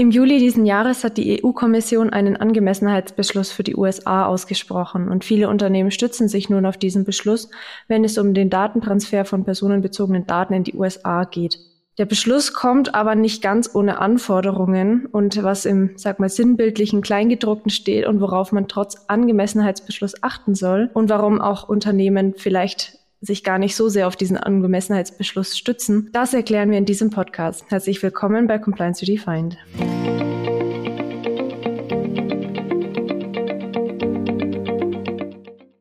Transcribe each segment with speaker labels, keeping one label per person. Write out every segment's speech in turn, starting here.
Speaker 1: Im Juli diesen Jahres hat die EU-Kommission einen Angemessenheitsbeschluss für die USA ausgesprochen und viele Unternehmen stützen sich nun auf diesen Beschluss, wenn es um den Datentransfer von personenbezogenen Daten in die USA geht. Der Beschluss kommt aber nicht ganz ohne Anforderungen und was im, sag mal, sinnbildlichen Kleingedruckten steht und worauf man trotz Angemessenheitsbeschluss achten soll und warum auch Unternehmen vielleicht sich gar nicht so sehr auf diesen Angemessenheitsbeschluss stützen, das erklären wir in diesem Podcast. Herzlich willkommen bei Compliance Redefined.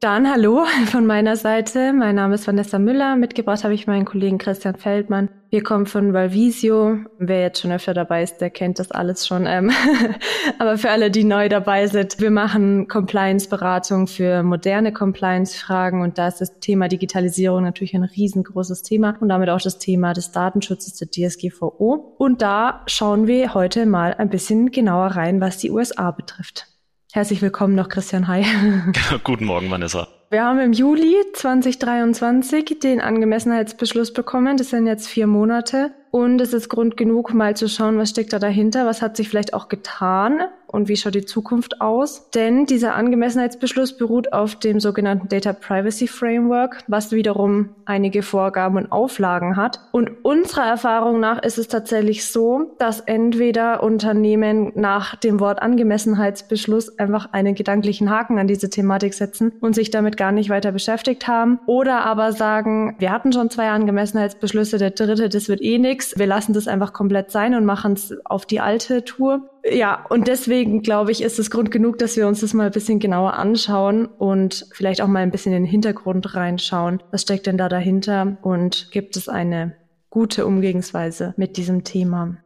Speaker 1: Dann hallo von meiner Seite. Mein Name ist Vanessa Müller. Mitgebracht habe ich meinen Kollegen Christian Feldmann. Wir kommen von Valvisio. Wer jetzt schon öfter dabei ist, der kennt das alles schon. Ähm Aber für alle, die neu dabei sind, wir machen Compliance-Beratung für moderne Compliance-Fragen und da ist das Thema Digitalisierung natürlich ein riesengroßes Thema und damit auch das Thema des Datenschutzes der DSGVO. Und da schauen wir heute mal ein bisschen genauer rein, was die USA betrifft. Herzlich willkommen noch, Christian Hai.
Speaker 2: Guten Morgen, Vanessa.
Speaker 1: Wir haben im Juli 2023 den Angemessenheitsbeschluss bekommen. Das sind jetzt vier Monate. Und es ist Grund genug, mal zu schauen, was steckt da dahinter, was hat sich vielleicht auch getan und wie schaut die Zukunft aus. Denn dieser Angemessenheitsbeschluss beruht auf dem sogenannten Data Privacy Framework, was wiederum einige Vorgaben und Auflagen hat. Und unserer Erfahrung nach ist es tatsächlich so, dass entweder Unternehmen nach dem Wort Angemessenheitsbeschluss einfach einen gedanklichen Haken an diese Thematik setzen und sich damit gar nicht weiter beschäftigt haben oder aber sagen, wir hatten schon zwei Angemessenheitsbeschlüsse, der dritte, das wird eh nichts, wir lassen das einfach komplett sein und machen es auf die alte Tour. Ja, und deswegen glaube ich, ist es Grund genug, dass wir uns das mal ein bisschen genauer anschauen und vielleicht auch mal ein bisschen in den Hintergrund reinschauen. Was steckt denn da dahinter und gibt es eine gute Umgehensweise mit diesem Thema?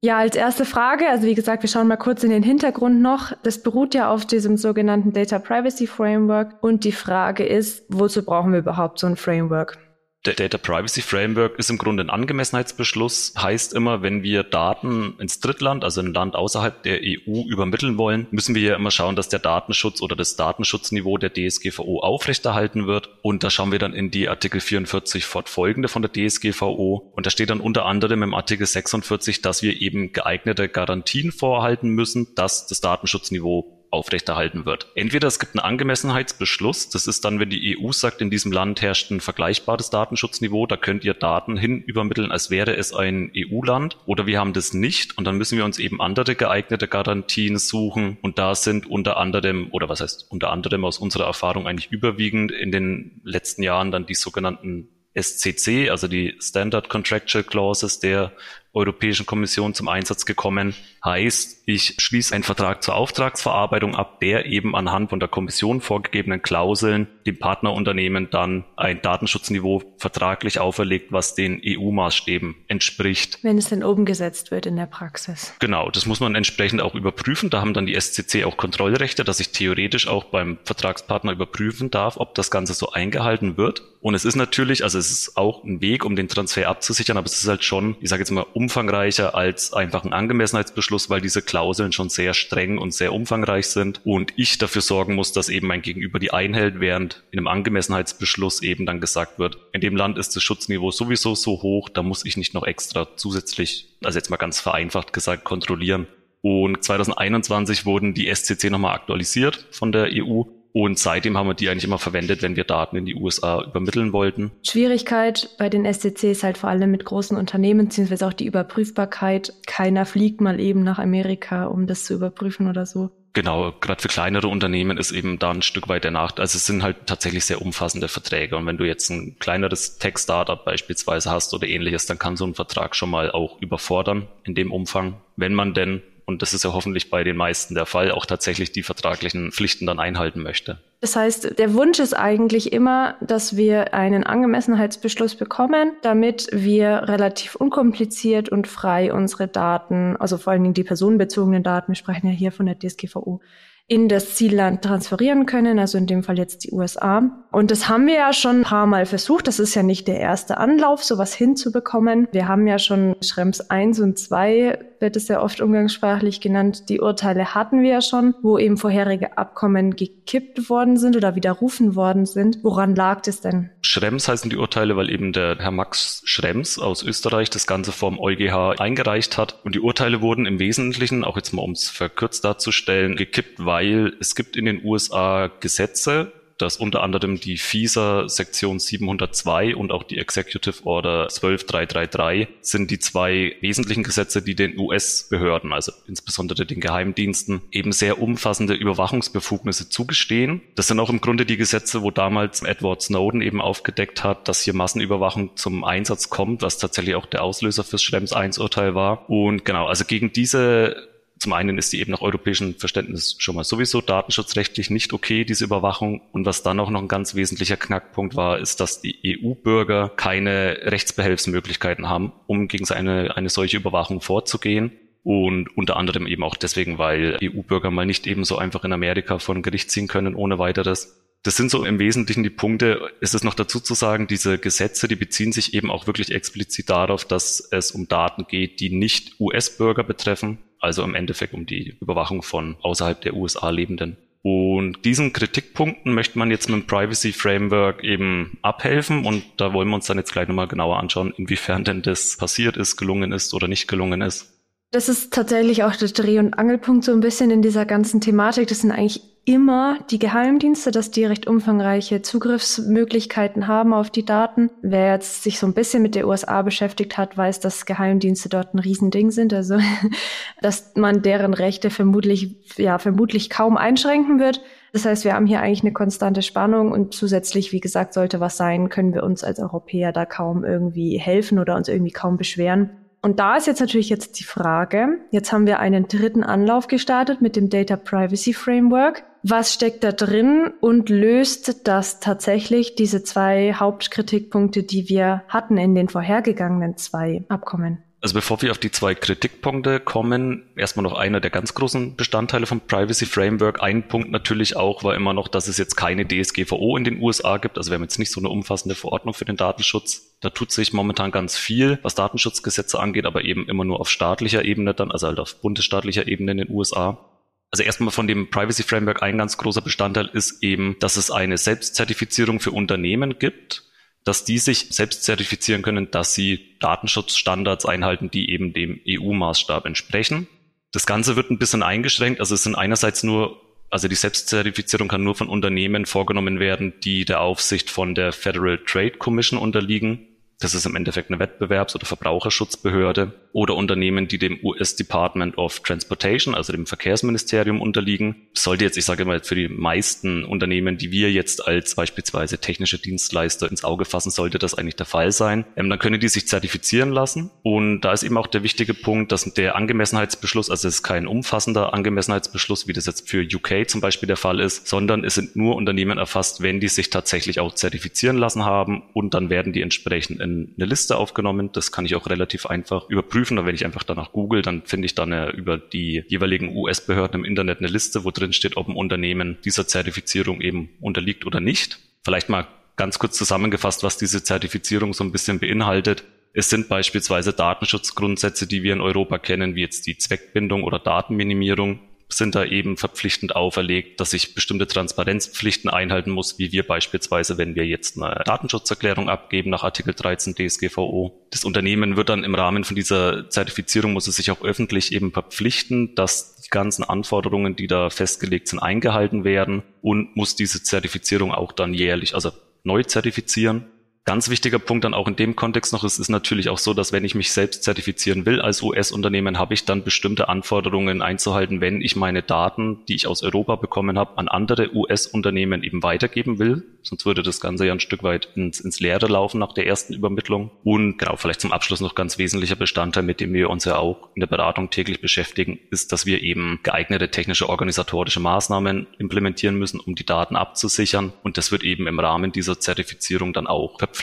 Speaker 1: Ja, als erste Frage, also wie gesagt, wir schauen mal kurz in den Hintergrund noch. Das beruht ja auf diesem sogenannten Data Privacy Framework und die Frage ist, wozu brauchen wir überhaupt so ein Framework?
Speaker 2: Der Data Privacy Framework ist im Grunde ein Angemessenheitsbeschluss, heißt immer, wenn wir Daten ins Drittland, also ein Land außerhalb der EU übermitteln wollen, müssen wir ja immer schauen, dass der Datenschutz oder das Datenschutzniveau der DSGVO aufrechterhalten wird. Und da schauen wir dann in die Artikel 44 fortfolgende von der DSGVO. Und da steht dann unter anderem im Artikel 46, dass wir eben geeignete Garantien vorhalten müssen, dass das Datenschutzniveau aufrechterhalten wird. Entweder es gibt einen Angemessenheitsbeschluss, das ist dann, wenn die EU sagt, in diesem Land herrscht ein vergleichbares Datenschutzniveau, da könnt ihr Daten hin übermitteln, als wäre es ein EU-Land, oder wir haben das nicht und dann müssen wir uns eben andere geeignete Garantien suchen und da sind unter anderem, oder was heißt unter anderem aus unserer Erfahrung eigentlich überwiegend in den letzten Jahren dann die sogenannten SCC, also die Standard Contractual Clauses der Europäischen Kommission zum Einsatz gekommen. Heißt, ich schließe einen Vertrag zur Auftragsverarbeitung ab, der eben anhand von der Kommission vorgegebenen Klauseln dem Partnerunternehmen dann ein Datenschutzniveau vertraglich auferlegt, was den EU-Maßstäben entspricht.
Speaker 1: Wenn es denn umgesetzt wird in der Praxis.
Speaker 2: Genau, das muss man entsprechend auch überprüfen. Da haben dann die SCC auch Kontrollrechte, dass ich theoretisch auch beim Vertragspartner überprüfen darf, ob das Ganze so eingehalten wird. Und es ist natürlich, also es ist auch ein Weg, um den Transfer abzusichern, aber es ist halt schon, ich sage jetzt mal, umfangreicher als einfach ein Angemessenheitsbeschluss, weil diese Klauseln schon sehr streng und sehr umfangreich sind und ich dafür sorgen muss, dass eben mein Gegenüber die einhält, während in einem Angemessenheitsbeschluss eben dann gesagt wird, in dem Land ist das Schutzniveau sowieso so hoch, da muss ich nicht noch extra zusätzlich, also jetzt mal ganz vereinfacht gesagt, kontrollieren. Und 2021 wurden die SCC nochmal aktualisiert von der EU und seitdem haben wir die eigentlich immer verwendet, wenn wir Daten in die USA übermitteln wollten.
Speaker 1: Schwierigkeit bei den SCC ist halt vor allem mit großen Unternehmen, beziehungsweise auch die Überprüfbarkeit. Keiner fliegt mal eben nach Amerika, um das zu überprüfen oder so.
Speaker 2: Genau, gerade für kleinere Unternehmen ist eben da ein Stück weit der Nachteil. Also es sind halt tatsächlich sehr umfassende Verträge. Und wenn du jetzt ein kleineres Tech-Startup beispielsweise hast oder ähnliches, dann kann so ein Vertrag schon mal auch überfordern in dem Umfang, wenn man denn und das ist ja hoffentlich bei den meisten der Fall, auch tatsächlich die vertraglichen Pflichten dann einhalten möchte.
Speaker 1: Das heißt, der Wunsch ist eigentlich immer, dass wir einen Angemessenheitsbeschluss bekommen, damit wir relativ unkompliziert und frei unsere Daten, also vor allen Dingen die personenbezogenen Daten, wir sprechen ja hier von der DSGVO, in das Zielland transferieren können, also in dem Fall jetzt die USA. Und das haben wir ja schon ein paar Mal versucht. Das ist ja nicht der erste Anlauf, sowas hinzubekommen. Wir haben ja schon Schrems 1 und 2 wird es ja oft umgangssprachlich genannt. Die Urteile hatten wir ja schon, wo eben vorherige Abkommen gekippt worden sind oder widerrufen worden sind. Woran lag es denn?
Speaker 2: Schrems heißen die Urteile, weil eben der Herr Max Schrems aus Österreich das Ganze vom EuGH eingereicht hat. Und die Urteile wurden im Wesentlichen, auch jetzt mal um es verkürzt darzustellen, gekippt, weil es gibt in den USA Gesetze, dass unter anderem die FISA Sektion 702 und auch die Executive Order 12333 sind die zwei wesentlichen Gesetze, die den US-Behörden, also insbesondere den Geheimdiensten, eben sehr umfassende Überwachungsbefugnisse zugestehen. Das sind auch im Grunde die Gesetze, wo damals Edward Snowden eben aufgedeckt hat, dass hier Massenüberwachung zum Einsatz kommt, was tatsächlich auch der Auslöser fürs Schrems 1-Urteil war. Und genau, also gegen diese zum einen ist die eben nach europäischem Verständnis schon mal sowieso datenschutzrechtlich nicht okay, diese Überwachung. Und was dann auch noch ein ganz wesentlicher Knackpunkt war, ist, dass die EU-Bürger keine Rechtsbehelfsmöglichkeiten haben, um gegen eine, eine solche Überwachung vorzugehen. Und unter anderem eben auch deswegen, weil EU-Bürger mal nicht eben so einfach in Amerika vor ein Gericht ziehen können ohne weiteres. Das sind so im Wesentlichen die Punkte. Ist es noch dazu zu sagen, diese Gesetze, die beziehen sich eben auch wirklich explizit darauf, dass es um Daten geht, die nicht US-Bürger betreffen, also im Endeffekt um die Überwachung von außerhalb der USA lebenden. Und diesen Kritikpunkten möchte man jetzt mit dem Privacy Framework eben abhelfen und da wollen wir uns dann jetzt gleich nochmal genauer anschauen, inwiefern denn das passiert ist, gelungen ist oder nicht gelungen ist.
Speaker 1: Das ist tatsächlich auch der Dreh- und Angelpunkt so ein bisschen in dieser ganzen Thematik. Das sind eigentlich immer die Geheimdienste, dass die recht umfangreiche Zugriffsmöglichkeiten haben auf die Daten. Wer jetzt sich so ein bisschen mit der USA beschäftigt hat, weiß, dass Geheimdienste dort ein Riesending sind. Also, dass man deren Rechte vermutlich, ja, vermutlich kaum einschränken wird. Das heißt, wir haben hier eigentlich eine konstante Spannung und zusätzlich, wie gesagt, sollte was sein, können wir uns als Europäer da kaum irgendwie helfen oder uns irgendwie kaum beschweren. Und da ist jetzt natürlich jetzt die Frage, jetzt haben wir einen dritten Anlauf gestartet mit dem Data Privacy Framework. Was steckt da drin und löst das tatsächlich diese zwei Hauptkritikpunkte, die wir hatten in den vorhergegangenen zwei Abkommen?
Speaker 2: Also bevor wir auf die zwei Kritikpunkte kommen, erstmal noch einer der ganz großen Bestandteile vom Privacy Framework. Ein Punkt natürlich auch war immer noch, dass es jetzt keine DSGVO in den USA gibt. Also wir haben jetzt nicht so eine umfassende Verordnung für den Datenschutz. Da tut sich momentan ganz viel, was Datenschutzgesetze angeht, aber eben immer nur auf staatlicher Ebene dann, also halt auf bundesstaatlicher Ebene in den USA. Also erstmal von dem Privacy Framework ein ganz großer Bestandteil ist eben, dass es eine Selbstzertifizierung für Unternehmen gibt dass die sich selbst zertifizieren können, dass sie Datenschutzstandards einhalten, die eben dem EU-Maßstab entsprechen. Das Ganze wird ein bisschen eingeschränkt. Also es sind einerseits nur, also die Selbstzertifizierung kann nur von Unternehmen vorgenommen werden, die der Aufsicht von der Federal Trade Commission unterliegen. Das ist im Endeffekt eine Wettbewerbs- oder Verbraucherschutzbehörde oder Unternehmen, die dem US Department of Transportation, also dem Verkehrsministerium unterliegen. Sollte jetzt, ich sage mal, für die meisten Unternehmen, die wir jetzt als beispielsweise technische Dienstleister ins Auge fassen, sollte das eigentlich der Fall sein. Ähm, dann können die sich zertifizieren lassen. Und da ist eben auch der wichtige Punkt, dass der Angemessenheitsbeschluss, also es ist kein umfassender Angemessenheitsbeschluss, wie das jetzt für UK zum Beispiel der Fall ist, sondern es sind nur Unternehmen erfasst, wenn die sich tatsächlich auch zertifizieren lassen haben und dann werden die entsprechend in eine Liste aufgenommen. Das kann ich auch relativ einfach überprüfen. Und wenn ich einfach danach google, dann finde ich dann eine, über die jeweiligen US-Behörden im Internet eine Liste, wo drin steht, ob ein Unternehmen dieser Zertifizierung eben unterliegt oder nicht. Vielleicht mal ganz kurz zusammengefasst, was diese Zertifizierung so ein bisschen beinhaltet. Es sind beispielsweise Datenschutzgrundsätze, die wir in Europa kennen, wie jetzt die Zweckbindung oder Datenminimierung sind da eben verpflichtend auferlegt, dass ich bestimmte Transparenzpflichten einhalten muss, wie wir beispielsweise, wenn wir jetzt eine Datenschutzerklärung abgeben nach Artikel 13 DSGVO. Das Unternehmen wird dann im Rahmen von dieser Zertifizierung, muss es sich auch öffentlich eben verpflichten, dass die ganzen Anforderungen, die da festgelegt sind, eingehalten werden und muss diese Zertifizierung auch dann jährlich, also neu zertifizieren. Ganz wichtiger Punkt dann auch in dem Kontext noch ist, ist natürlich auch so, dass wenn ich mich selbst zertifizieren will als US-Unternehmen, habe ich dann bestimmte Anforderungen einzuhalten, wenn ich meine Daten, die ich aus Europa bekommen habe, an andere US-Unternehmen eben weitergeben will. Sonst würde das Ganze ja ein Stück weit ins, ins Leere laufen nach der ersten Übermittlung. Und genau, vielleicht zum Abschluss noch ganz wesentlicher Bestandteil, mit dem wir uns ja auch in der Beratung täglich beschäftigen, ist, dass wir eben geeignete technische organisatorische Maßnahmen implementieren müssen, um die Daten abzusichern. Und das wird eben im Rahmen dieser Zertifizierung dann auch verpflichtend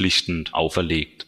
Speaker 2: auferlegt.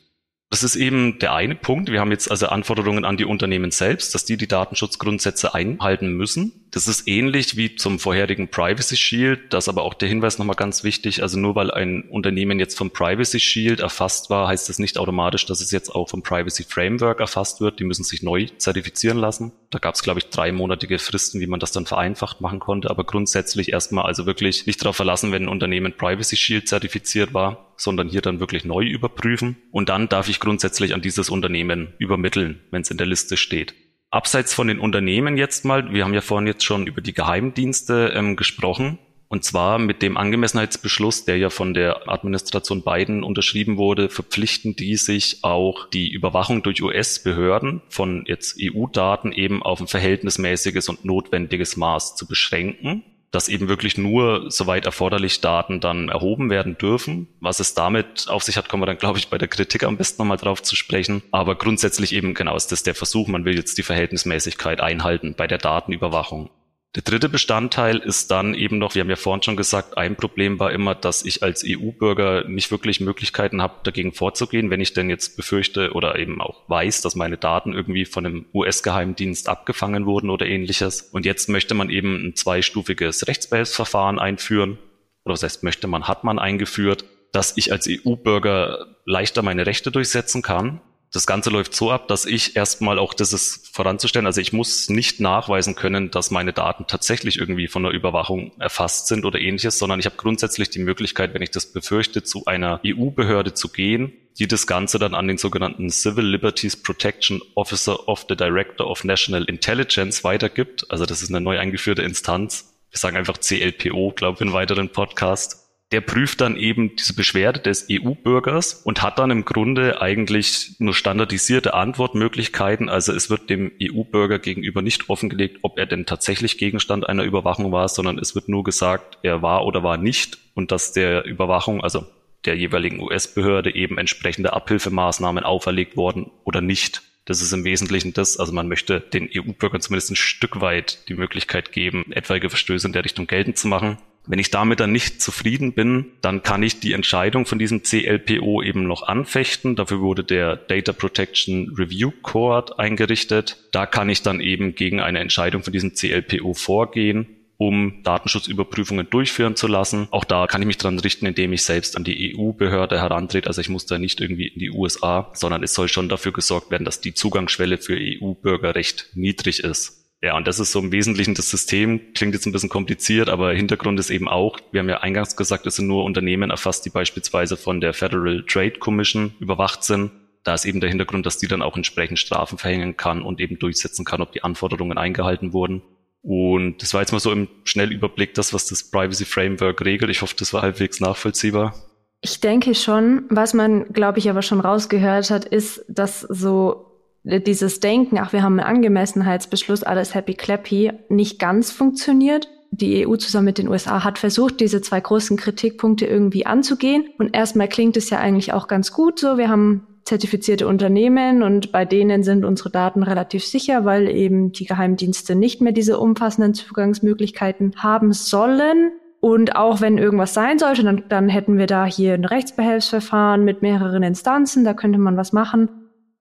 Speaker 2: Das ist eben der eine Punkt. Wir haben jetzt also Anforderungen an die Unternehmen selbst, dass die die Datenschutzgrundsätze einhalten müssen. Das ist ähnlich wie zum vorherigen Privacy Shield. Das aber auch der Hinweis nochmal ganz wichtig. Also nur weil ein Unternehmen jetzt vom Privacy Shield erfasst war, heißt das nicht automatisch, dass es jetzt auch vom Privacy Framework erfasst wird. Die müssen sich neu zertifizieren lassen. Da gab es, glaube ich, dreimonatige Fristen, wie man das dann vereinfacht machen konnte. Aber grundsätzlich erstmal also wirklich nicht darauf verlassen, wenn ein Unternehmen Privacy Shield zertifiziert war, sondern hier dann wirklich neu überprüfen. Und dann darf ich grundsätzlich an dieses Unternehmen übermitteln, wenn es in der Liste steht. Abseits von den Unternehmen jetzt mal, wir haben ja vorhin jetzt schon über die Geheimdienste ähm, gesprochen. Und zwar mit dem Angemessenheitsbeschluss, der ja von der Administration Biden unterschrieben wurde, verpflichten die sich auch die Überwachung durch US-Behörden von jetzt EU-Daten eben auf ein verhältnismäßiges und notwendiges Maß zu beschränken dass eben wirklich nur, soweit erforderlich, Daten dann erhoben werden dürfen. Was es damit auf sich hat, kommen wir dann, glaube ich, bei der Kritik am besten nochmal drauf zu sprechen. Aber grundsätzlich eben genau ist das der Versuch, man will jetzt die Verhältnismäßigkeit einhalten bei der Datenüberwachung. Der dritte Bestandteil ist dann eben noch, wir haben ja vorhin schon gesagt, ein Problem war immer, dass ich als EU-Bürger nicht wirklich Möglichkeiten habe, dagegen vorzugehen, wenn ich denn jetzt befürchte oder eben auch weiß, dass meine Daten irgendwie von einem US-Geheimdienst abgefangen wurden oder ähnliches. Und jetzt möchte man eben ein zweistufiges Rechtsbehelfsverfahren einführen. Oder das heißt, möchte man, hat man eingeführt, dass ich als EU-Bürger leichter meine Rechte durchsetzen kann das Ganze läuft so ab, dass ich erstmal auch das ist voranzustellen, also ich muss nicht nachweisen können, dass meine Daten tatsächlich irgendwie von der Überwachung erfasst sind oder ähnliches, sondern ich habe grundsätzlich die Möglichkeit, wenn ich das befürchte, zu einer EU-Behörde zu gehen, die das Ganze dann an den sogenannten Civil Liberties Protection Officer of the Director of National Intelligence weitergibt. Also das ist eine neu eingeführte Instanz. Wir sagen einfach CLPO, glaube ich, in weiteren Podcast der prüft dann eben diese Beschwerde des EU-Bürgers und hat dann im Grunde eigentlich nur standardisierte Antwortmöglichkeiten. Also es wird dem EU-Bürger gegenüber nicht offengelegt, ob er denn tatsächlich Gegenstand einer Überwachung war, sondern es wird nur gesagt, er war oder war nicht und dass der Überwachung, also der jeweiligen US-Behörde eben entsprechende Abhilfemaßnahmen auferlegt worden oder nicht. Das ist im Wesentlichen das, also man möchte den EU-Bürgern zumindest ein Stück weit die Möglichkeit geben, etwaige Verstöße in der Richtung geltend zu machen. Wenn ich damit dann nicht zufrieden bin, dann kann ich die Entscheidung von diesem CLPO eben noch anfechten. Dafür wurde der Data Protection Review Court eingerichtet. Da kann ich dann eben gegen eine Entscheidung von diesem CLPO vorgehen um Datenschutzüberprüfungen durchführen zu lassen. Auch da kann ich mich dran richten, indem ich selbst an die EU-Behörde herantrete. Also ich muss da nicht irgendwie in die USA, sondern es soll schon dafür gesorgt werden, dass die Zugangsschwelle für EU-Bürger recht niedrig ist. Ja, und das ist so im Wesentlichen das System. Klingt jetzt ein bisschen kompliziert, aber Hintergrund ist eben auch, wir haben ja eingangs gesagt, es sind nur Unternehmen erfasst, die beispielsweise von der Federal Trade Commission überwacht sind. Da ist eben der Hintergrund, dass die dann auch entsprechend Strafen verhängen kann und eben durchsetzen kann, ob die Anforderungen eingehalten wurden. Und das war jetzt mal so im Schnellüberblick das, was das Privacy Framework regelt. Ich hoffe, das war halbwegs nachvollziehbar.
Speaker 1: Ich denke schon. Was man, glaube ich, aber schon rausgehört hat, ist, dass so dieses Denken, ach, wir haben einen Angemessenheitsbeschluss, alles happy clappy, nicht ganz funktioniert. Die EU zusammen mit den USA hat versucht, diese zwei großen Kritikpunkte irgendwie anzugehen. Und erstmal klingt es ja eigentlich auch ganz gut so. Wir haben zertifizierte Unternehmen und bei denen sind unsere Daten relativ sicher, weil eben die Geheimdienste nicht mehr diese umfassenden Zugangsmöglichkeiten haben sollen. Und auch wenn irgendwas sein sollte, dann, dann hätten wir da hier ein Rechtsbehelfsverfahren mit mehreren Instanzen, da könnte man was machen.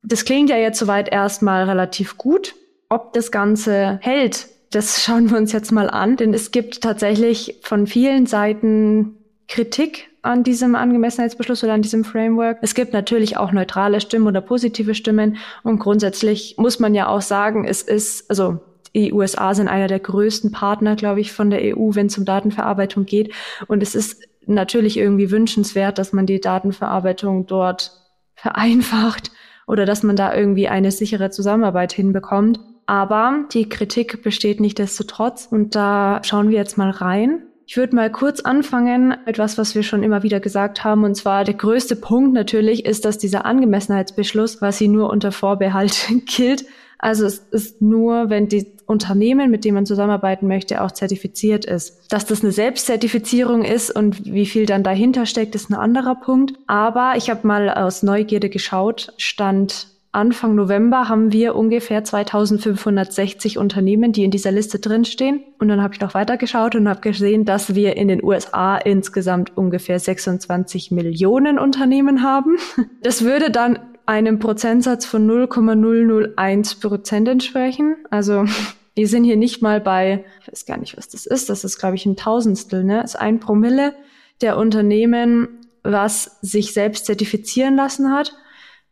Speaker 1: Das klingt ja jetzt soweit erstmal relativ gut. Ob das Ganze hält, das schauen wir uns jetzt mal an, denn es gibt tatsächlich von vielen Seiten Kritik an diesem Angemessenheitsbeschluss oder an diesem Framework. Es gibt natürlich auch neutrale Stimmen oder positive Stimmen und grundsätzlich muss man ja auch sagen, es ist, also die USA sind einer der größten Partner, glaube ich, von der EU, wenn es um Datenverarbeitung geht. Und es ist natürlich irgendwie wünschenswert, dass man die Datenverarbeitung dort vereinfacht oder dass man da irgendwie eine sichere Zusammenarbeit hinbekommt. Aber die Kritik besteht nicht desto trotz und da schauen wir jetzt mal rein. Ich würde mal kurz anfangen mit was, was wir schon immer wieder gesagt haben. Und zwar der größte Punkt natürlich ist, dass dieser Angemessenheitsbeschluss quasi nur unter Vorbehalt gilt. Also es ist nur, wenn die Unternehmen, mit denen man zusammenarbeiten möchte, auch zertifiziert ist. Dass das eine Selbstzertifizierung ist und wie viel dann dahinter steckt, ist ein anderer Punkt. Aber ich habe mal aus Neugierde geschaut, stand Anfang November haben wir ungefähr 2560 Unternehmen, die in dieser Liste drinstehen. Und dann habe ich noch weitergeschaut und habe gesehen, dass wir in den USA insgesamt ungefähr 26 Millionen Unternehmen haben. Das würde dann einem Prozentsatz von 0,001 Prozent entsprechen. Also wir sind hier nicht mal bei, ich weiß gar nicht, was das ist, das ist, glaube ich, ein Tausendstel, ne? Das ist ein Promille der Unternehmen, was sich selbst zertifizieren lassen hat.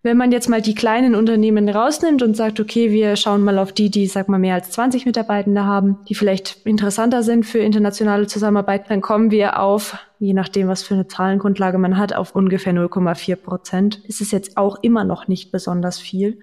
Speaker 1: Wenn man jetzt mal die kleinen Unternehmen rausnimmt und sagt, okay, wir schauen mal auf die, die, sag mal, mehr als 20 Mitarbeitende haben, die vielleicht interessanter sind für internationale Zusammenarbeit, dann kommen wir auf, je nachdem, was für eine Zahlengrundlage man hat, auf ungefähr 0,4 Prozent. Es ist jetzt auch immer noch nicht besonders viel.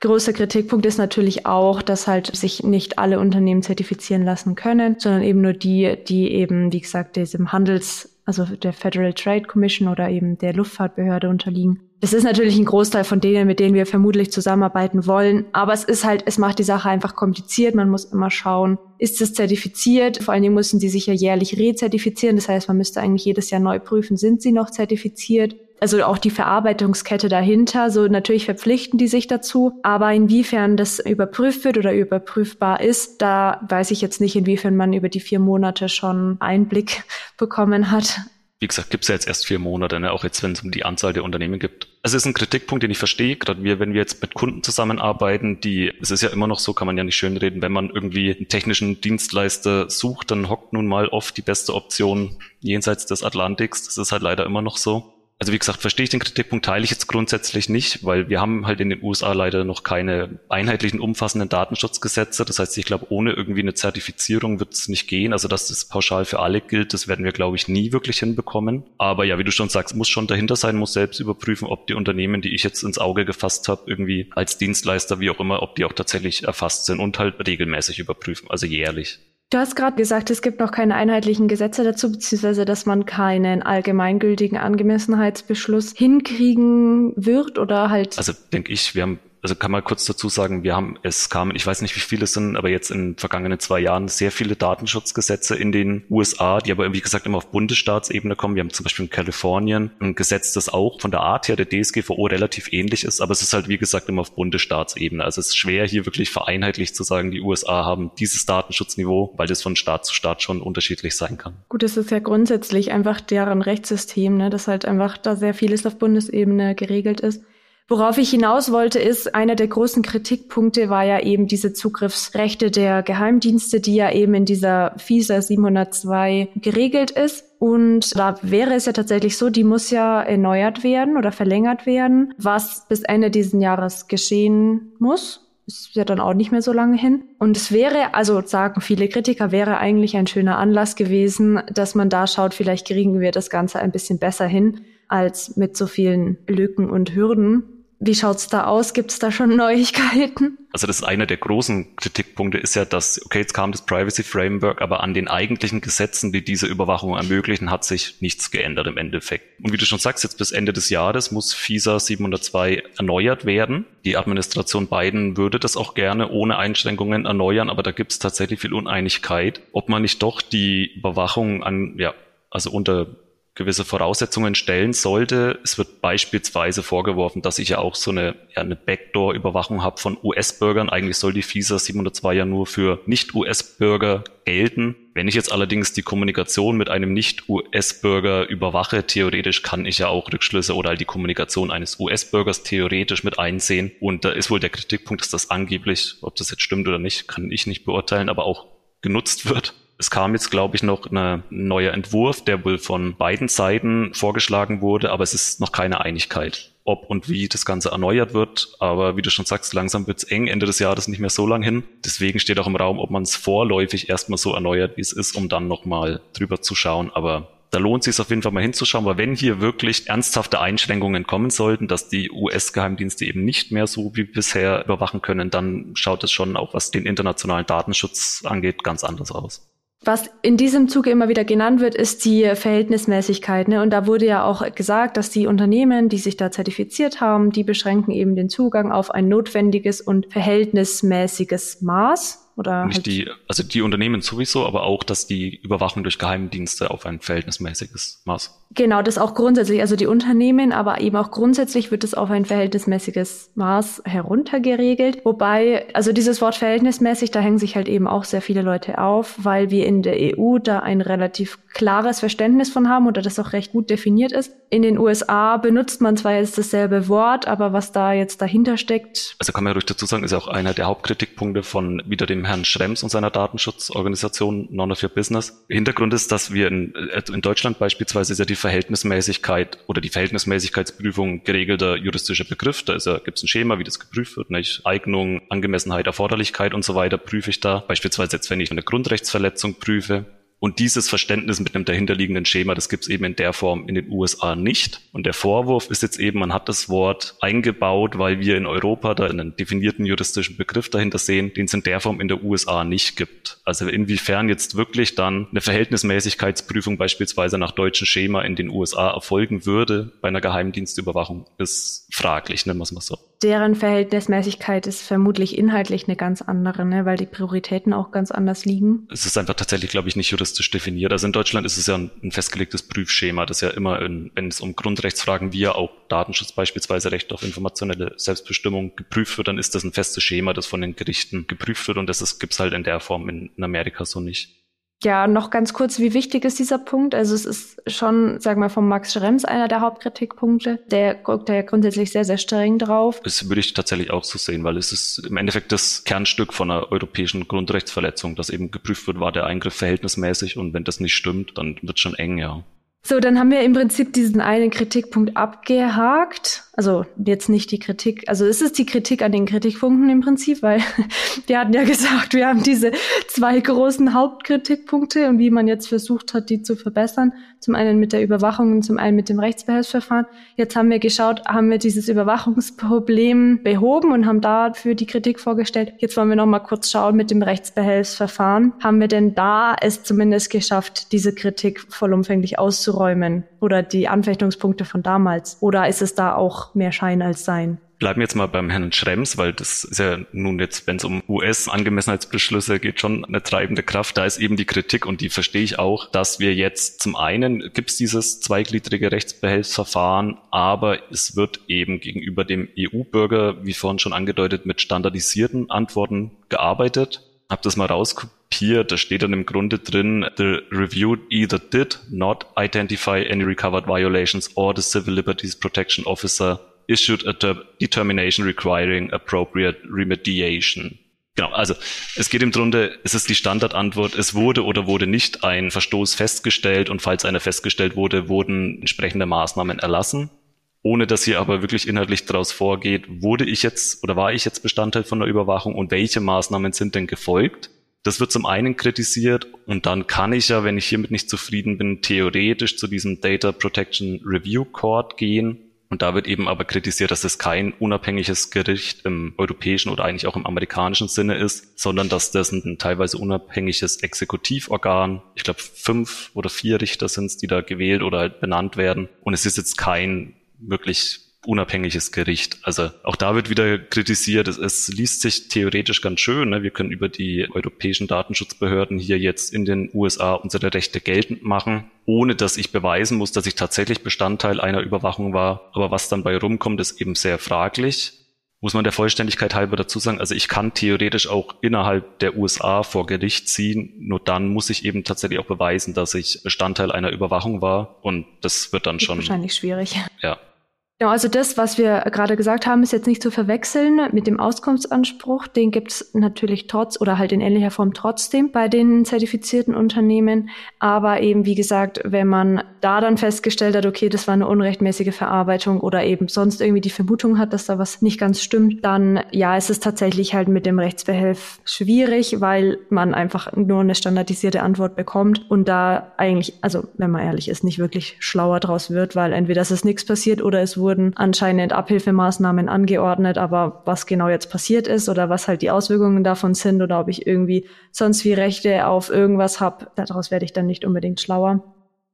Speaker 1: Größter Kritikpunkt ist natürlich auch, dass halt sich nicht alle Unternehmen zertifizieren lassen können, sondern eben nur die, die eben, wie gesagt, diesem Handels also der Federal Trade Commission oder eben der Luftfahrtbehörde unterliegen. Das ist natürlich ein Großteil von denen, mit denen wir vermutlich zusammenarbeiten wollen. Aber es ist halt, es macht die Sache einfach kompliziert. Man muss immer schauen, ist es zertifiziert? Vor allen Dingen müssen die sich ja jährlich rezertifizieren. Das heißt, man müsste eigentlich jedes Jahr neu prüfen, sind sie noch zertifiziert? Also auch die Verarbeitungskette dahinter. So natürlich verpflichten die sich dazu. Aber inwiefern das überprüft wird oder überprüfbar ist, da weiß ich jetzt nicht, inwiefern man über die vier Monate schon Einblick bekommen hat.
Speaker 2: Wie gesagt, gibt es ja jetzt erst vier Monate, ne? auch jetzt, wenn es um die Anzahl der Unternehmen gibt. Es ist ein Kritikpunkt, den ich verstehe, gerade wir, wenn wir jetzt mit Kunden zusammenarbeiten, die, es ist ja immer noch so, kann man ja nicht schönreden, wenn man irgendwie einen technischen Dienstleister sucht, dann hockt nun mal oft die beste Option jenseits des Atlantiks. Das ist halt leider immer noch so also wie gesagt, verstehe ich den Kritikpunkt, teile ich jetzt grundsätzlich nicht, weil wir haben halt in den USA leider noch keine einheitlichen, umfassenden Datenschutzgesetze. Das heißt, ich glaube, ohne irgendwie eine Zertifizierung wird es nicht gehen. Also dass das pauschal für alle gilt, das werden wir, glaube ich, nie wirklich hinbekommen. Aber ja, wie du schon sagst, muss schon dahinter sein, muss selbst überprüfen, ob die Unternehmen, die ich jetzt ins Auge gefasst habe, irgendwie als Dienstleister, wie auch immer, ob die auch tatsächlich erfasst sind und halt regelmäßig überprüfen, also jährlich.
Speaker 1: Du hast gerade gesagt, es gibt noch keine einheitlichen Gesetze dazu, beziehungsweise dass man keinen allgemeingültigen Angemessenheitsbeschluss hinkriegen wird oder halt.
Speaker 2: Also denke ich, wir haben also kann man kurz dazu sagen, wir haben, es kamen, ich weiß nicht, wie viele es sind, aber jetzt in den vergangenen zwei Jahren sehr viele Datenschutzgesetze in den USA, die aber, wie gesagt, immer auf Bundesstaatsebene kommen. Wir haben zum Beispiel in Kalifornien ein Gesetz, das auch von der Art her der DSGVO relativ ähnlich ist, aber es ist halt, wie gesagt, immer auf Bundesstaatsebene. Also es ist schwer, hier wirklich vereinheitlich zu sagen, die USA haben dieses Datenschutzniveau, weil das von Staat zu Staat schon unterschiedlich sein kann.
Speaker 1: Gut, es ist ja grundsätzlich einfach deren Rechtssystem, ne, dass halt einfach da sehr vieles auf Bundesebene geregelt ist. Worauf ich hinaus wollte, ist, einer der großen Kritikpunkte war ja eben diese Zugriffsrechte der Geheimdienste, die ja eben in dieser FISA 702 geregelt ist. Und da wäre es ja tatsächlich so, die muss ja erneuert werden oder verlängert werden, was bis Ende diesen Jahres geschehen muss. Ist ja dann auch nicht mehr so lange hin. Und es wäre, also sagen viele Kritiker, wäre eigentlich ein schöner Anlass gewesen, dass man da schaut, vielleicht kriegen wir das Ganze ein bisschen besser hin als mit so vielen Lücken und Hürden. Wie schaut's da aus? Gibt's da schon Neuigkeiten?
Speaker 2: Also das ist einer der großen Kritikpunkte ist ja, dass, okay, jetzt kam das Privacy Framework, aber an den eigentlichen Gesetzen, die diese Überwachung ermöglichen, hat sich nichts geändert im Endeffekt. Und wie du schon sagst, jetzt bis Ende des Jahres muss FISA 702 erneuert werden. Die Administration Biden würde das auch gerne ohne Einschränkungen erneuern, aber da gibt's tatsächlich viel Uneinigkeit, ob man nicht doch die Überwachung an, ja, also unter gewisse Voraussetzungen stellen sollte. Es wird beispielsweise vorgeworfen, dass ich ja auch so eine, ja, eine Backdoor-Überwachung habe von US-Bürgern. Eigentlich soll die FISA 702 ja nur für Nicht-US-Bürger gelten. Wenn ich jetzt allerdings die Kommunikation mit einem Nicht-US-Bürger überwache, theoretisch kann ich ja auch Rückschlüsse oder halt die Kommunikation eines US-Bürgers theoretisch mit einsehen. Und da ist wohl der Kritikpunkt, dass das angeblich, ob das jetzt stimmt oder nicht, kann ich nicht beurteilen, aber auch genutzt wird. Es kam jetzt, glaube ich, noch ein neuer Entwurf, der wohl von beiden Seiten vorgeschlagen wurde, aber es ist noch keine Einigkeit, ob und wie das Ganze erneuert wird. Aber wie du schon sagst, langsam wird's eng, Ende des Jahres nicht mehr so lang hin. Deswegen steht auch im Raum, ob man es vorläufig erstmal so erneuert, wie es ist, um dann nochmal drüber zu schauen. Aber da lohnt es sich auf jeden Fall mal hinzuschauen, weil wenn hier wirklich ernsthafte Einschränkungen kommen sollten, dass die US-Geheimdienste eben nicht mehr so wie bisher überwachen können, dann schaut es schon auch, was den internationalen Datenschutz angeht, ganz anders aus.
Speaker 1: Was in diesem Zuge immer wieder genannt wird, ist die Verhältnismäßigkeit. Ne? Und da wurde ja auch gesagt, dass die Unternehmen, die sich da zertifiziert haben, die beschränken eben den Zugang auf ein notwendiges und verhältnismäßiges Maß. Oder
Speaker 2: Nicht halt die, also die Unternehmen sowieso, aber auch, dass die Überwachung durch Geheimdienste auf ein verhältnismäßiges Maß.
Speaker 1: Genau, das auch grundsätzlich, also die Unternehmen, aber eben auch grundsätzlich wird es auf ein verhältnismäßiges Maß heruntergeregelt. Wobei, also dieses Wort verhältnismäßig, da hängen sich halt eben auch sehr viele Leute auf, weil wir in der EU da ein relativ klares Verständnis von haben oder das auch recht gut definiert ist. In den USA benutzt man zwar jetzt dasselbe Wort, aber was da jetzt dahinter steckt.
Speaker 2: Also kann man ja ruhig dazu sagen, ist ja auch einer der Hauptkritikpunkte von wieder dem Herrn Schrems und seiner Datenschutzorganisation Your Business. Hintergrund ist, dass wir in, äh, in Deutschland beispielsweise sehr die Verhältnismäßigkeit oder die Verhältnismäßigkeitsprüfung geregelter juristischer Begriff. Da ja, gibt es ein Schema, wie das geprüft wird. Nicht? Eignung, Angemessenheit, Erforderlichkeit und so weiter prüfe ich da. Beispielsweise jetzt, wenn ich eine Grundrechtsverletzung prüfe, und dieses Verständnis mit einem dahinterliegenden Schema, das gibt es eben in der Form in den USA nicht. Und der Vorwurf ist jetzt eben, man hat das Wort eingebaut, weil wir in Europa da einen definierten juristischen Begriff dahinter sehen, den es in der Form in der USA nicht gibt. Also inwiefern jetzt wirklich dann eine Verhältnismäßigkeitsprüfung beispielsweise nach deutschem Schema in den USA erfolgen würde bei einer Geheimdienstüberwachung, ist fraglich, nennen wir es mal so
Speaker 1: deren Verhältnismäßigkeit ist vermutlich inhaltlich eine ganz andere, ne? weil die Prioritäten auch ganz anders liegen.
Speaker 2: Es ist einfach tatsächlich, glaube ich, nicht juristisch definiert. Also in Deutschland ist es ja ein, ein festgelegtes Prüfschema, das ja immer, in, wenn es um Grundrechtsfragen wie ja auch Datenschutz beispielsweise Recht auf informationelle Selbstbestimmung geprüft wird, dann ist das ein festes Schema, das von den Gerichten geprüft wird und das gibt es halt in der Form in, in Amerika so nicht.
Speaker 1: Ja, noch ganz kurz, wie wichtig ist dieser Punkt? Also es ist schon, sagen wir, von Max Schrems einer der Hauptkritikpunkte. Der guckt da ja grundsätzlich sehr, sehr streng drauf.
Speaker 2: Das würde ich tatsächlich auch so sehen, weil es ist im Endeffekt das Kernstück von einer europäischen Grundrechtsverletzung, dass eben geprüft wird, war der Eingriff verhältnismäßig und wenn das nicht stimmt, dann wird schon eng, ja.
Speaker 1: So, dann haben wir im Prinzip diesen einen Kritikpunkt abgehakt. Also jetzt nicht die Kritik, also es ist die Kritik an den Kritikpunkten im Prinzip, weil wir hatten ja gesagt, wir haben diese zwei großen Hauptkritikpunkte und wie man jetzt versucht hat, die zu verbessern. Zum einen mit der Überwachung und zum einen mit dem Rechtsbehelfsverfahren. Jetzt haben wir geschaut, haben wir dieses Überwachungsproblem behoben und haben dafür die Kritik vorgestellt. Jetzt wollen wir noch mal kurz schauen mit dem Rechtsbehelfsverfahren. Haben wir denn da es zumindest geschafft, diese Kritik vollumfänglich auszuräumen oder die Anfechtungspunkte von damals? Oder ist es da auch mehr Schein als Sein?
Speaker 2: Bleiben wir jetzt mal beim Herrn Schrems, weil das ist ja nun jetzt, wenn es um US-Angemessenheitsbeschlüsse geht, schon eine treibende Kraft. Da ist eben die Kritik und die verstehe ich auch, dass wir jetzt zum einen gibt es dieses zweigliedrige Rechtsbehelfsverfahren, aber es wird eben gegenüber dem EU-Bürger, wie vorhin schon angedeutet, mit standardisierten Antworten gearbeitet. Hab das mal rauskopiert, da steht dann im Grunde drin, the review either did not identify any recovered violations or the Civil Liberties Protection Officer issued a determination requiring appropriate remediation. Genau, also es geht im Grunde, es ist die Standardantwort, es wurde oder wurde nicht ein Verstoß festgestellt und falls einer festgestellt wurde, wurden entsprechende Maßnahmen erlassen. Ohne dass hier aber wirklich inhaltlich daraus vorgeht, wurde ich jetzt oder war ich jetzt Bestandteil von der Überwachung und welche Maßnahmen sind denn gefolgt? Das wird zum einen kritisiert und dann kann ich ja, wenn ich hiermit nicht zufrieden bin, theoretisch zu diesem Data Protection Review Court gehen und da wird eben aber kritisiert, dass es kein unabhängiges Gericht im europäischen oder eigentlich auch im amerikanischen Sinne ist, sondern dass das ein teilweise unabhängiges Exekutivorgan, ich glaube fünf oder vier Richter sind es, die da gewählt oder halt benannt werden. Und es ist jetzt kein wirklich unabhängiges Gericht. Also auch da wird wieder kritisiert, es, es liest sich theoretisch ganz schön. Ne? Wir können über die europäischen Datenschutzbehörden hier jetzt in den USA unsere Rechte geltend machen, ohne dass ich beweisen muss, dass ich tatsächlich Bestandteil einer Überwachung war. Aber was dann bei rumkommt, ist eben sehr fraglich. Muss man der Vollständigkeit halber dazu sagen, also ich kann theoretisch auch innerhalb der USA vor Gericht ziehen, nur dann muss ich eben tatsächlich auch beweisen, dass ich Bestandteil einer Überwachung war und das wird dann schon
Speaker 1: wahrscheinlich schwierig.
Speaker 2: Ja,
Speaker 1: Genau, also das, was wir gerade gesagt haben, ist jetzt nicht zu verwechseln mit dem Auskunftsanspruch. Den gibt es natürlich trotz oder halt in ähnlicher Form trotzdem bei den zertifizierten Unternehmen. Aber eben, wie gesagt, wenn man da dann festgestellt hat, okay, das war eine unrechtmäßige Verarbeitung oder eben sonst irgendwie die Vermutung hat, dass da was nicht ganz stimmt, dann ja, ist es tatsächlich halt mit dem Rechtsbehelf schwierig, weil man einfach nur eine standardisierte Antwort bekommt und da eigentlich, also wenn man ehrlich ist, nicht wirklich schlauer draus wird, weil entweder ist es nichts passiert oder es wurde wurden anscheinend Abhilfemaßnahmen angeordnet, aber was genau jetzt passiert ist oder was halt die Auswirkungen davon sind oder ob ich irgendwie sonst wie Rechte auf irgendwas habe, daraus werde ich dann nicht unbedingt schlauer.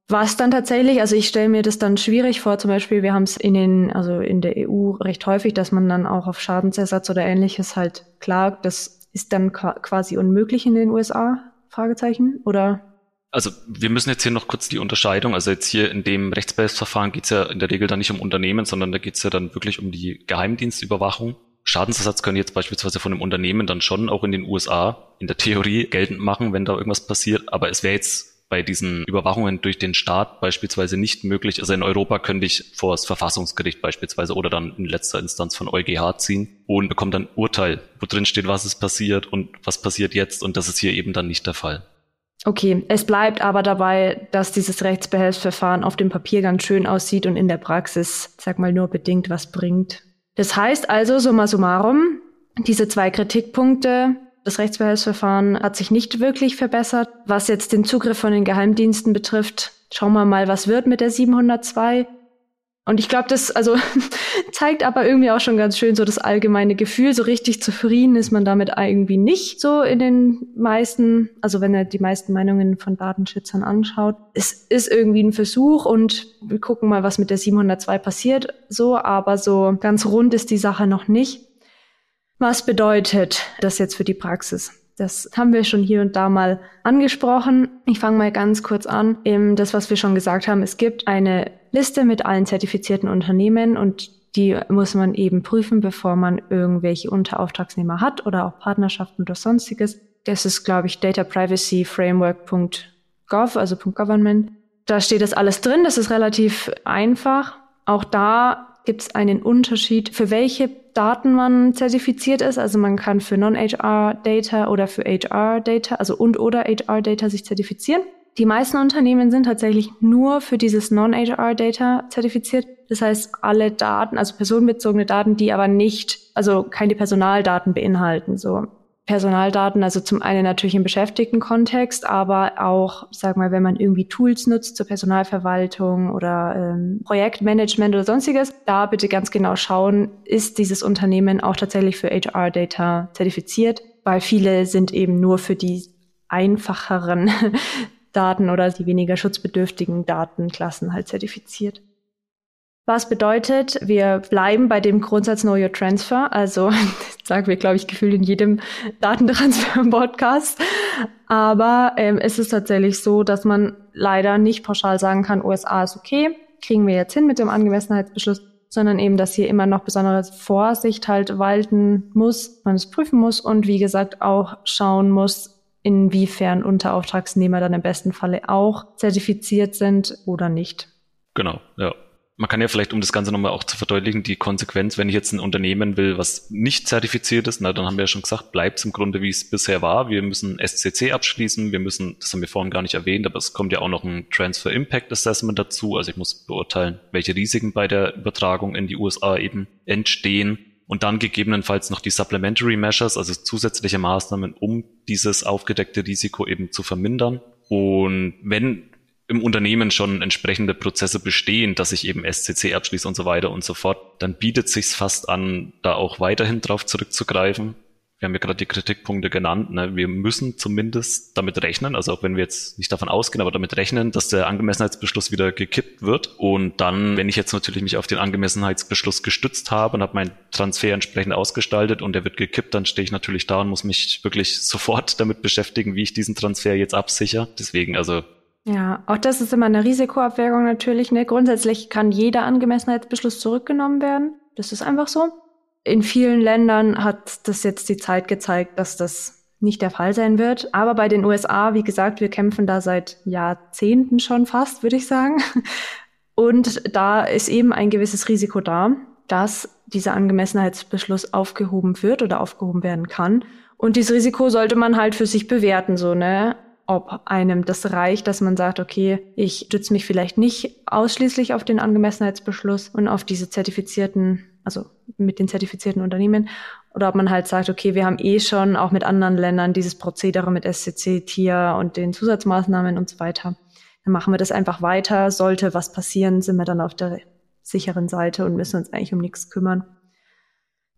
Speaker 1: Was dann tatsächlich, also ich stelle mir das dann schwierig vor, zum Beispiel, wir haben es in den, also in der EU recht häufig, dass man dann auch auf Schadensersatz oder ähnliches halt klagt. Das ist dann quasi unmöglich in den USA? Fragezeichen oder
Speaker 2: also wir müssen jetzt hier noch kurz die Unterscheidung, also jetzt hier in dem Rechtsbehelfsverfahren geht es ja in der Regel dann nicht um Unternehmen, sondern da geht es ja dann wirklich um die Geheimdienstüberwachung. Schadensersatz können jetzt beispielsweise von einem Unternehmen dann schon auch in den USA in der Theorie geltend machen, wenn da irgendwas passiert, aber es wäre jetzt bei diesen Überwachungen durch den Staat beispielsweise nicht möglich. Also in Europa könnte ich vor das Verfassungsgericht beispielsweise oder dann in letzter Instanz von EuGH ziehen und bekomme dann Urteil, wo drin steht, was ist passiert und was passiert jetzt und das ist hier eben dann nicht der Fall.
Speaker 1: Okay, es bleibt aber dabei, dass dieses Rechtsbehelfsverfahren auf dem Papier ganz schön aussieht und in der Praxis, sag mal, nur bedingt was bringt. Das heißt also, summa summarum, diese zwei Kritikpunkte, das Rechtsbehelfsverfahren hat sich nicht wirklich verbessert. Was jetzt den Zugriff von den Geheimdiensten betrifft, schauen wir mal, was wird mit der 702. Und ich glaube, das also zeigt aber irgendwie auch schon ganz schön so das allgemeine Gefühl. So richtig zufrieden ist man damit irgendwie nicht so in den meisten, also wenn er die meisten Meinungen von Datenschützern anschaut. Es ist irgendwie ein Versuch und wir gucken mal, was mit der 702 passiert so, aber so ganz rund ist die Sache noch nicht. Was bedeutet das jetzt für die Praxis? Das haben wir schon hier und da mal angesprochen. Ich fange mal ganz kurz an. Eben das, was wir schon gesagt haben, es gibt eine Liste mit allen zertifizierten Unternehmen und die muss man eben prüfen, bevor man irgendwelche Unterauftragsnehmer hat oder auch Partnerschaften oder sonstiges. Das ist, glaube ich, dataprivacyframework.gov, also .government. Da steht das alles drin. Das ist relativ einfach. Auch da gibt es einen Unterschied, für welche Daten man zertifiziert ist. Also man kann für Non-HR-Data oder für HR-Data, also und oder HR-Data sich zertifizieren. Die meisten Unternehmen sind tatsächlich nur für dieses Non-HR-Data zertifiziert. Das heißt, alle Daten, also personenbezogene Daten, die aber nicht, also keine Personaldaten beinhalten. So Personaldaten, also zum einen natürlich im Beschäftigtenkontext, aber auch, sag mal, wenn man irgendwie Tools nutzt zur Personalverwaltung oder ähm, Projektmanagement oder sonstiges, da bitte ganz genau schauen, ist dieses Unternehmen auch tatsächlich für HR-Data zertifiziert, weil viele sind eben nur für die einfacheren Daten oder die weniger schutzbedürftigen Datenklassen halt zertifiziert. Was bedeutet, wir bleiben bei dem Grundsatz Know Your Transfer. Also sagen wir, glaube ich, gefühlt in jedem Datentransfer-Podcast. Aber ähm, es ist tatsächlich so, dass man leider nicht pauschal sagen kann, USA ist okay, kriegen wir jetzt hin mit dem Angemessenheitsbeschluss, sondern eben, dass hier immer noch besondere Vorsicht halt walten muss, man es prüfen muss und wie gesagt auch schauen muss, inwiefern Unterauftragsnehmer dann im besten Falle auch zertifiziert sind oder nicht.
Speaker 2: Genau, ja. Man kann ja vielleicht, um das Ganze nochmal auch zu verdeutlichen, die Konsequenz, wenn ich jetzt ein Unternehmen will, was nicht zertifiziert ist, na, dann haben wir ja schon gesagt, bleibt es im Grunde, wie es bisher war. Wir müssen SCC abschließen, wir müssen, das haben wir vorhin gar nicht erwähnt, aber es kommt ja auch noch ein Transfer Impact Assessment dazu. Also ich muss beurteilen, welche Risiken bei der Übertragung in die USA eben entstehen und dann gegebenenfalls noch die Supplementary Measures, also zusätzliche Maßnahmen, um dieses aufgedeckte Risiko eben zu vermindern. Und wenn im Unternehmen schon entsprechende Prozesse bestehen, dass ich eben SCC abschließe und so weiter und so fort, dann bietet sich's fast an, da auch weiterhin drauf zurückzugreifen wir haben ja gerade die Kritikpunkte genannt, ne? wir müssen zumindest damit rechnen, also auch wenn wir jetzt nicht davon ausgehen, aber damit rechnen, dass der Angemessenheitsbeschluss wieder gekippt wird. Und dann, wenn ich jetzt natürlich mich auf den Angemessenheitsbeschluss gestützt habe und habe meinen Transfer entsprechend ausgestaltet und der wird gekippt, dann stehe ich natürlich da und muss mich wirklich sofort damit beschäftigen, wie ich diesen Transfer jetzt absichere. Deswegen also
Speaker 1: ja, auch das ist immer eine Risikoabwägung natürlich. Ne? Grundsätzlich kann jeder Angemessenheitsbeschluss zurückgenommen werden. Das ist einfach so. In vielen Ländern hat das jetzt die Zeit gezeigt, dass das nicht der Fall sein wird. Aber bei den USA, wie gesagt, wir kämpfen da seit Jahrzehnten schon fast, würde ich sagen. Und da ist eben ein gewisses Risiko da, dass dieser Angemessenheitsbeschluss aufgehoben wird oder aufgehoben werden kann. Und dieses Risiko sollte man halt für sich bewerten, so, ne? Ob einem das reicht, dass man sagt, okay, ich stütze mich vielleicht nicht ausschließlich auf den Angemessenheitsbeschluss und auf diese zertifizierten also mit den zertifizierten Unternehmen, oder ob man halt sagt, okay, wir haben eh schon auch mit anderen Ländern dieses Prozedere mit SCC, TIA und den Zusatzmaßnahmen und so weiter. Dann machen wir das einfach weiter. Sollte was passieren, sind wir dann auf der sicheren Seite und müssen uns eigentlich um nichts kümmern.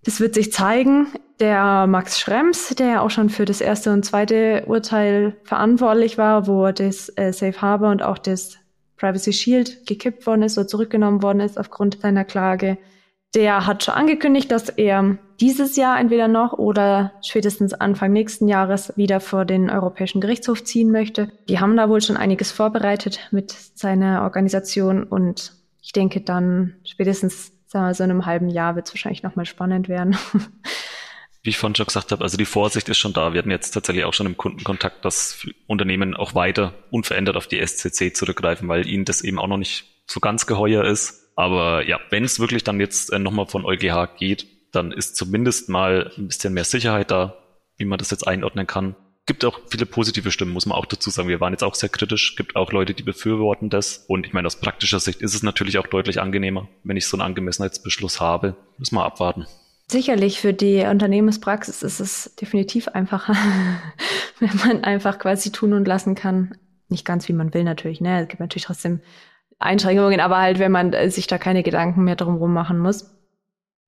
Speaker 1: Das wird sich zeigen. Der Max Schrems, der ja auch schon für das erste und zweite Urteil verantwortlich war, wo das äh, Safe Harbor und auch das Privacy Shield gekippt worden ist oder zurückgenommen worden ist aufgrund seiner Klage, der hat schon angekündigt, dass er dieses Jahr entweder noch oder spätestens Anfang nächsten Jahres wieder vor den Europäischen Gerichtshof ziehen möchte. Die haben da wohl schon einiges vorbereitet mit seiner Organisation und ich denke dann spätestens sagen wir, so in einem halben Jahr wird es wahrscheinlich nochmal spannend werden.
Speaker 2: Wie ich vorhin schon gesagt habe, also die Vorsicht ist schon da. Wir hatten jetzt tatsächlich auch schon im Kundenkontakt, dass Unternehmen auch weiter unverändert auf die SCC zurückgreifen, weil ihnen das eben auch noch nicht so ganz geheuer ist. Aber ja, wenn es wirklich dann jetzt äh, nochmal von EuGH geht, dann ist zumindest mal ein bisschen mehr Sicherheit da, wie man das jetzt einordnen kann. Gibt auch viele positive Stimmen, muss man auch dazu sagen. Wir waren jetzt auch sehr kritisch. Gibt auch Leute, die befürworten das. Und ich meine, aus praktischer Sicht ist es natürlich auch deutlich angenehmer, wenn ich so einen Angemessenheitsbeschluss habe. Müssen wir abwarten.
Speaker 1: Sicherlich für die Unternehmenspraxis ist es definitiv einfacher, wenn man einfach quasi tun und lassen kann. Nicht ganz wie man will natürlich, ne? Es gibt natürlich trotzdem Einschränkungen, aber halt, wenn man sich da keine Gedanken mehr drum machen muss.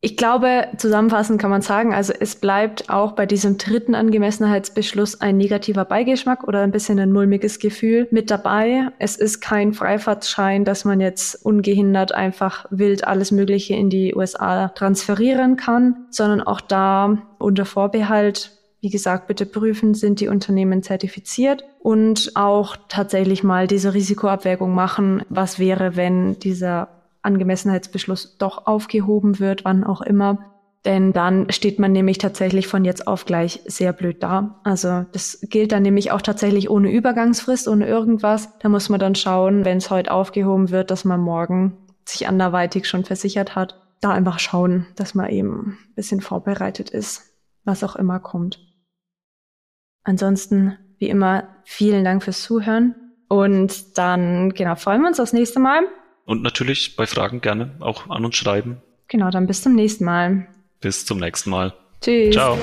Speaker 1: Ich glaube, zusammenfassend kann man sagen, also es bleibt auch bei diesem dritten Angemessenheitsbeschluss ein negativer Beigeschmack oder ein bisschen ein mulmiges Gefühl mit dabei. Es ist kein Freifahrtschein, dass man jetzt ungehindert einfach wild alles Mögliche in die USA transferieren kann, sondern auch da unter Vorbehalt wie gesagt, bitte prüfen, sind die Unternehmen zertifiziert und auch tatsächlich mal diese Risikoabwägung machen, was wäre, wenn dieser Angemessenheitsbeschluss doch aufgehoben wird, wann auch immer. Denn dann steht man nämlich tatsächlich von jetzt auf gleich sehr blöd da. Also das gilt dann nämlich auch tatsächlich ohne Übergangsfrist, ohne irgendwas. Da muss man dann schauen, wenn es heute aufgehoben wird, dass man morgen sich anderweitig schon versichert hat. Da einfach schauen, dass man eben ein bisschen vorbereitet ist, was auch immer kommt. Ansonsten, wie immer, vielen Dank fürs Zuhören. Und dann, genau, freuen wir uns aufs nächste Mal.
Speaker 2: Und natürlich bei Fragen gerne auch an uns schreiben.
Speaker 1: Genau, dann bis zum nächsten Mal.
Speaker 2: Bis zum nächsten Mal.
Speaker 1: Tschüss.
Speaker 2: Ciao.